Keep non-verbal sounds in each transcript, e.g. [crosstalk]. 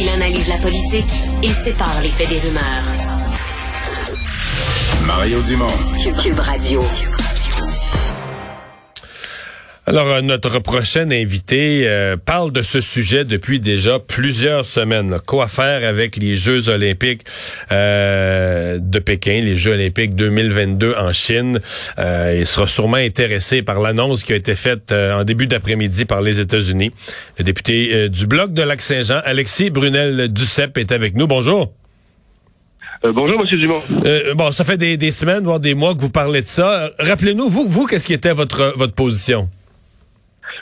Il analyse la politique et sépare les faits des rumeurs. Mario Dumont. Cube Radio. Alors, euh, notre prochain invité euh, parle de ce sujet depuis déjà plusieurs semaines. là. Quoi faire avec les Jeux olympiques euh, de Pékin, les Jeux olympiques 2022 en Chine? Euh, il sera sûrement intéressé par l'annonce qui a été faite euh, en début d'après-midi par les États-Unis. Le député du Bloc de Lac-Saint-Jean, Alexis Brunel-Duceppe, est avec nous. Bonjour. Euh, bonjour, Monsieur Dumont. Euh, bon, ça fait des, des semaines, voire des mois que vous parlez de ça. Rappelez-nous, vous, vous, qu'est-ce qui était votre, votre position?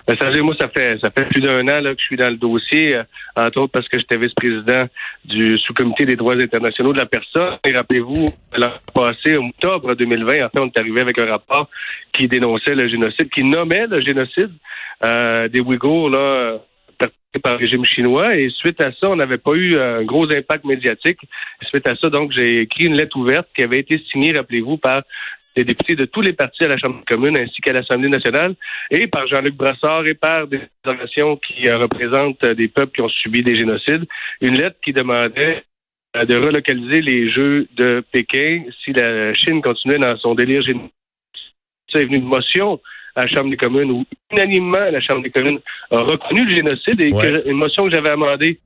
Ben, ça, moi, ça fait ça fait plus d'un an là, que je suis dans le dossier, euh, entre autres parce que j'étais vice-président du sous-comité des droits internationaux de la personne. Et rappelez-vous, l'an passé, en octobre 2020, en fait, on est arrivé avec un rapport qui dénonçait le génocide, qui nommait le génocide euh, des Ouïghours là, par le régime chinois. Et suite à ça, on n'avait pas eu un gros impact médiatique. Suite à ça, donc, j'ai écrit une lettre ouverte qui avait été signée, rappelez-vous, par des députés de tous les partis à la Chambre commune ainsi qu'à l'Assemblée nationale et par Jean-Luc Brassard et par des organisations qui euh, représentent des peuples qui ont subi des génocides. Une lettre qui demandait euh, de relocaliser les Jeux de Pékin si la Chine continuait dans son délire génocide. Ça est venu une motion à la Chambre des communes où unanimement la Chambre des communes a reconnu le génocide et Ouais. que, une motion que j'avais amendée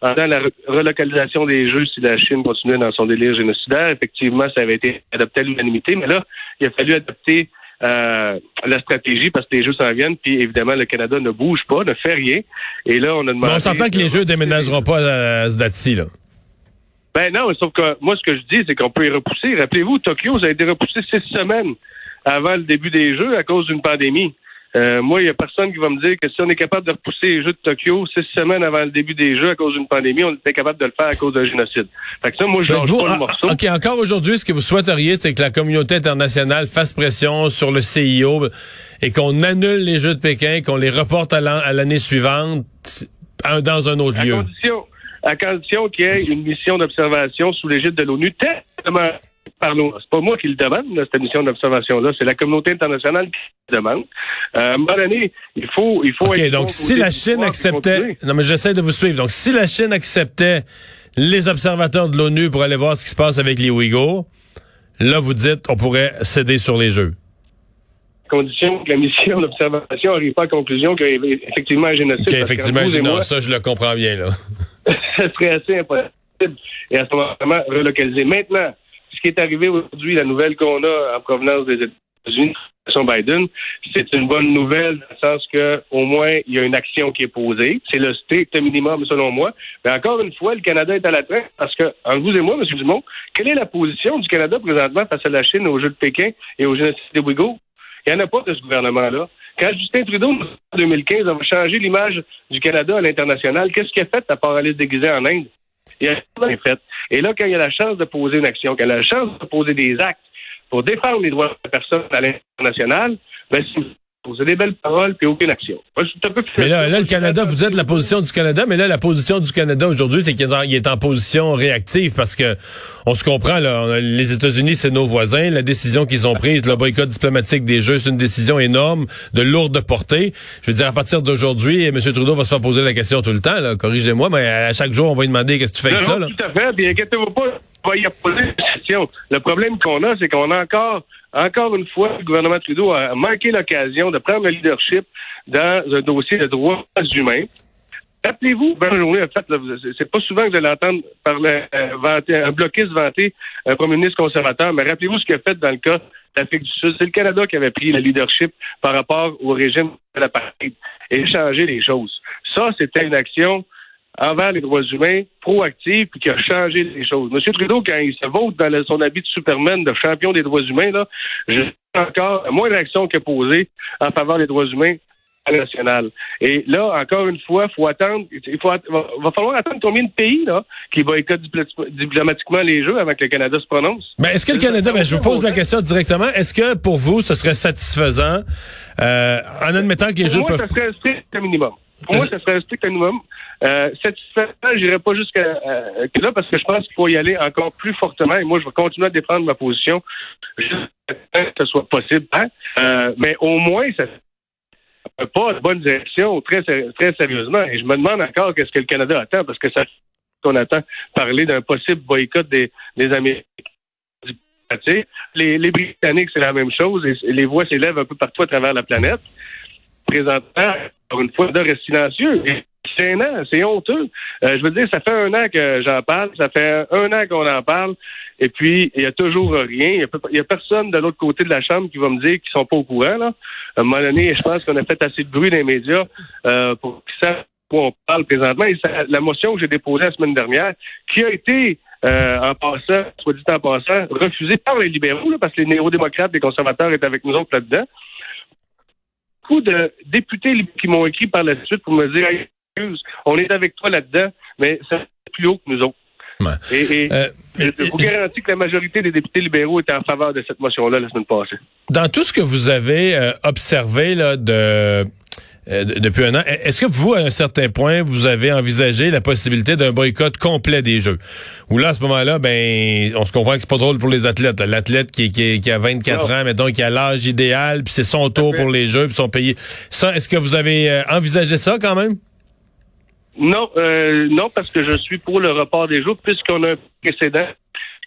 pendant la re- relocalisation des Jeux si la Chine continuait dans son délire génocidaire. Effectivement, ça avait été adopté à l'unanimité, mais là, il a fallu adopter euh, la stratégie parce que les Jeux s'en viennent, puis évidemment, le Canada ne bouge pas, ne fait rien. Et là, on a demandé... Mais on s'entend que les Jeux déménageront pas à, à ce date-ci, là. Ben non, sauf que moi, ce que je dis, c'est qu'on peut y repousser. Rappelez-vous, Tokyo, ça a été repoussé six semaines avant le début des Jeux à cause d'une pandémie. Euh, moi, il n'y a personne qui va me dire que si on est capable de repousser les Jeux de Tokyo six semaines avant le début des Jeux à cause d'une pandémie, on était capable de le faire à cause d'un génocide. Fait que ça, moi, je Donc, lâche vous, pas ah, le morceau. OK, encore aujourd'hui, ce que vous souhaiteriez, c'est que la communauté internationale fasse pression sur le CIO et qu'on annule les Jeux de Pékin, qu'on les reporte à l'an- à l'année suivante un- dans un autre à lieu. condition, à condition qu'il y ait une mission d'observation sous l'égide de l'ONU, tellement par. C'est pas moi qui le demande, cette mission d'observation-là, c'est la communauté internationale qui le demande. Euh, à un moment donné, il faut, il faut OK, être donc si la Chine acceptait... Non, mais j'essaie de vous suivre. Donc, si la Chine acceptait les observateurs de l'ONU pour aller voir ce qui se passe avec les Ouïghours, là, vous dites, on pourrait céder sur les Jeux. à condition que la mission d'observation n'arrive pas à la conclusion qu'il y a effectivement un génocide. OK, parce effectivement, vous et non, moi, ça, je le comprends bien, là. [laughs] ça serait assez impossible. Et à ce moment-là, relocaliser. Maintenant, ce qui est arrivé aujourd'hui, la nouvelle qu'on a en provenance des États-Unis, Biden, c'est une bonne nouvelle dans le sens que au moins il y a une action qui est posée. C'est le strict minimum selon moi. Mais encore une fois, le Canada est à la traîne parce que, entre vous et moi, M. Dumont, quelle est la position du Canada présentement face à la Chine, aux Jeux de Pékin et au génocide des Ouïghours? Il n'y en a pas de ce gouvernement-là. Quand Justin Trudeau, en 2015, a changé l'image du Canada à l'international, qu'est-ce qu'il a fait à part aller se déguiser en Inde? Et là, quand il y a la chance de poser une action, quand il a la chance de poser des actes pour défendre les droits de la personne à l'international, ben, poser des belles paroles puis aucune action. Moi, je suis un peu Mais là, là, le Canada, vous dites la position du Canada, mais là, la position du Canada aujourd'hui, c'est qu'il est, en- il est en position réactive parce que on se comprend, là, on les États-Unis, c'est nos voisins. La décision qu'ils ont prise, le boycott diplomatique des Jeux, c'est une décision énorme, de lourde portée. Je veux dire, à partir d'aujourd'hui, M. Trudeau va se faire poser la question tout le temps, là. Corrigez-moi, mais à chaque jour, on va lui demander qu'est-ce que tu fais avec Non, ça, non, là. Tout à fait. Puis inquiétez-vous pas, on va y poser une question. Le problème qu'on a, c'est qu'on a encore, encore une fois, le gouvernement Trudeau a manqué l'occasion de prendre le leadership dans un dossier de droits humains. Rappelez-vous, Journée, en fait, c'est pas souvent que vous allez entendre parler, euh, un bloquiste vanter un premier ministre conservateur, mais rappelez-vous ce qu'il a fait dans le cas de l'Afrique du Sud. C'est le Canada qui avait pris le leadership par rapport au régime de l'apartheid et changé les choses. Ça, c'était une action envers les droits humains, proactive, puis qui a changé les choses. M. Trudeau, quand il se vote dans son habit de Superman, de champion des droits humains, là, j'ai encore moins d'actions qu'il a posées en faveur des droits humains national. Et là, encore une fois, faut attendre. Il faut, va, falloir attendre combien de pays là qui boycottent diplomatiquement les Jeux avant que le Canada se prononce? Mais est-ce que le Canada, ben, je vous pose la question directement, est-ce que pour vous, ce serait satisfaisant euh, en admettant que les pour Jeux moi, peuvent... ça serait un strict minimum. Pour moi, ça serait un strict minimum. Euh, satisfaisant, j'irai pas jusqu'à euh, là parce que je pense qu'il faut y aller encore plus fortement. Et moi, je vais continuer à défendre ma position jusqu'à ce que ce soit possible. Hein? Euh, mais au moins, ça pas de bonne direction, très, très sérieusement. Et je me demande encore qu'est-ce que le Canada attend, parce que ça qu'on attend parler d'un possible boycott des, des Américains. Les, les Britanniques, c'est la même chose, et les voix s'élèvent un peu partout à travers la planète. Présentement, encore une fois, de reste silencieux. C'est un an, c'est honteux. Euh, je veux dire, ça fait un an que j'en parle, ça fait un an qu'on en parle, et puis il y a toujours rien. Il y a, personne de l'autre côté de la chambre qui va me dire qu'ils sont pas au courant. Là. À un moment donné, je pense qu'on a fait assez de bruit dans les médias euh, pour qu'ils sachent quoi on parle présentement. Et la motion que j'ai déposée la semaine dernière, qui a été euh, en passant, soit dit en passant, refusée par les libéraux, parce que les néo-démocrates, les conservateurs étaient avec nous autres là-dedans. Beaucoup de députés qui m'ont écrit par la suite pour me dire on est avec toi là-dedans, mais c'est plus haut que nous autres. Et, euh, je vous garantis que la majorité des députés libéraux étaient en faveur de cette motion-là la semaine passée. Dans tout ce que vous avez euh, observé là, de euh, depuis un an. Est-ce que vous, à un certain point, vous avez envisagé la possibilité d'un boycott complet des Jeux? Ou là, à ce moment-là, ben, on se comprend que c'est pas drôle pour les athlètes. L'athlète qui, qui, qui, a 24 ans, mettons, qui a l'âge idéal, puis c'est son tour pour les Jeux, puis sont payés. Ça, est-ce que vous avez envisagé ça quand même? Non, euh, non, parce que je suis pour le report des Jeux, puisqu'on a un précédent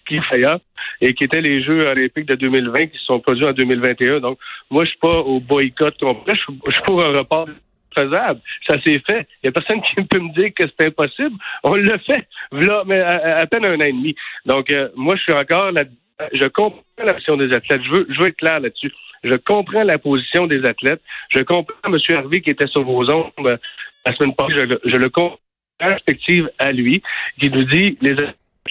qui est et qui était les Jeux olympiques de 2020 qui se sont produits en 2021. Donc, moi, je suis pas au boycott complet, je suis pour un report faisable. Ça s'est fait. Il n'y a personne [laughs] qui peut me dire que c'est impossible. On l'a fait, là, mais à, peine un an et demi. Donc, euh, moi, je suis encore là. Je comprends la position des athlètes. Je veux, je veux être clair là-dessus. Je comprends la position des athlètes. Je comprends M. Harvey qui était sur vos ondes la semaine passée, je, je le compte perspective à lui, qui nous dit les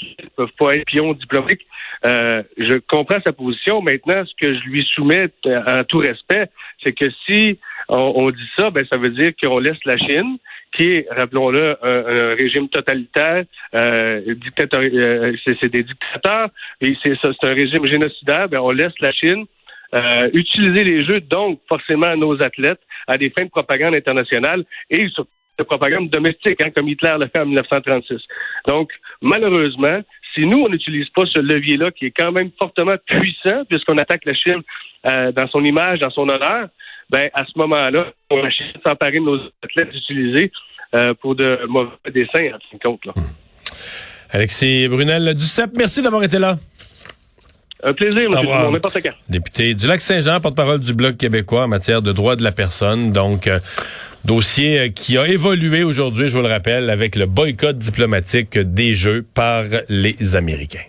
ne peuvent pas être pions diplomatiques. Euh, je comprends sa position. Maintenant, ce que je lui soumets euh, en tout respect, c'est que si on, dit ça, ben ça veut dire qu'on laisse la Chine, qui est, rappelons-le, un, régime totalitaire, euh, euh c'est des dictateurs, et c'est un régime génocidaire, ben on laisse la Chine euh, utiliser les jeux, donc forcément à nos athlètes, à des fins de propagande internationale et de propagande domestique, hein, comme Hitler l'a fait en 1936. Donc, malheureusement, si nous, on n'utilise pas ce levier-là, qui est quand même fortement puissant, puisqu'on attaque la Chine euh, dans son image, dans son honneur, ben à ce moment-là, on va s'emparer de nos athlètes utilisés euh, pour de mauvais dessins, en fin de compte. Là. Alexis Brunel Duceppe, merci d'avoir été là. Un plaisir, M. Dumont, n'importe quand. Député du Lac-Saint-Jean, porte-parole du Bloc québécois en matière de droits de la personne. Donc, euh, dossier euh, qui a évolué aujourd'hui, je vous le rappelle, avec le boycott diplomatique des Jeux par les Américains.